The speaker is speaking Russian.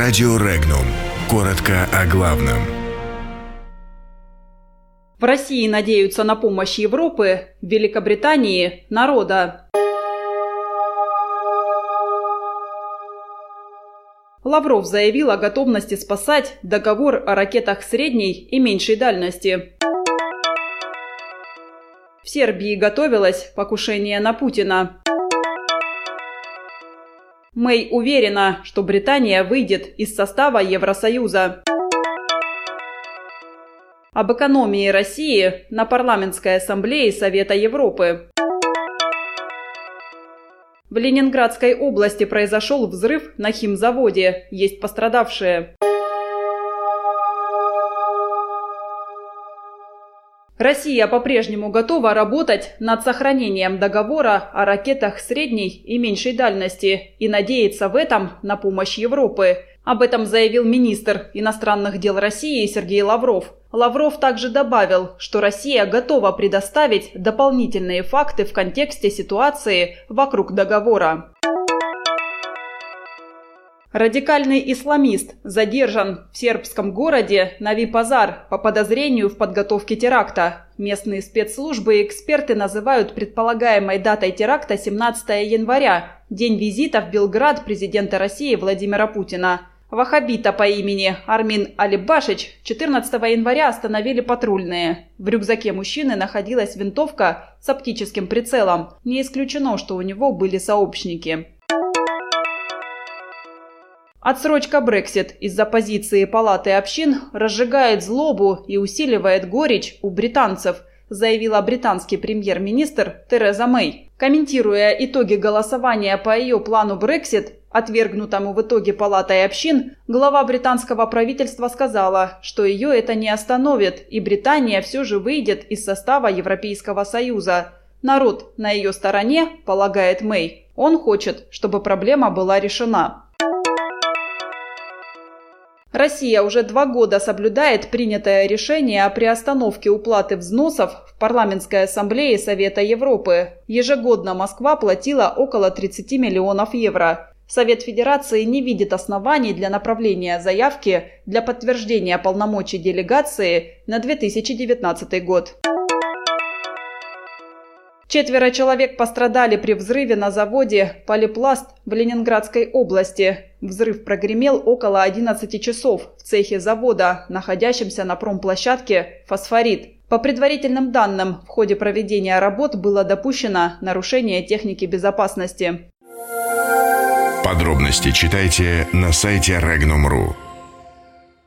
Радио Регнум. Коротко о главном. В России надеются на помощь Европы, в Великобритании – народа. Лавров заявил о готовности спасать договор о ракетах средней и меньшей дальности. В Сербии готовилось покушение на Путина. Мэй уверена, что Британия выйдет из состава Евросоюза. Об экономии России на парламентской ассамблее Совета Европы. В Ленинградской области произошел взрыв на химзаводе. Есть пострадавшие. Россия по-прежнему готова работать над сохранением договора о ракетах средней и меньшей дальности и надеется в этом на помощь Европы. Об этом заявил министр иностранных дел России Сергей Лавров. Лавров также добавил, что Россия готова предоставить дополнительные факты в контексте ситуации вокруг договора. Радикальный исламист задержан в сербском городе Нави-Пазар по подозрению в подготовке теракта. Местные спецслужбы и эксперты называют предполагаемой датой теракта 17 января, день визита в Белград президента России Владимира Путина. Вахабита по имени Армин Алибашич 14 января остановили патрульные. В рюкзаке мужчины находилась винтовка с оптическим прицелом. Не исключено, что у него были сообщники. Отсрочка Брексит из-за позиции Палаты общин разжигает злобу и усиливает горечь у британцев, заявила британский премьер-министр Тереза Мэй. Комментируя итоги голосования по ее плану Брексит, отвергнутому в итоге Палатой общин, глава британского правительства сказала, что ее это не остановит, и Британия все же выйдет из состава Европейского Союза. Народ на ее стороне, полагает Мэй. Он хочет, чтобы проблема была решена. Россия уже два года соблюдает принятое решение о приостановке уплаты взносов в Парламентской ассамблее Совета Европы. Ежегодно Москва платила около 30 миллионов евро. Совет Федерации не видит оснований для направления заявки для подтверждения полномочий делегации на 2019 год. Четверо человек пострадали при взрыве на заводе «Полипласт» в Ленинградской области. Взрыв прогремел около 11 часов в цехе завода, находящемся на промплощадке «Фосфорит». По предварительным данным, в ходе проведения работ было допущено нарушение техники безопасности. Подробности читайте на сайте Regnum.ru.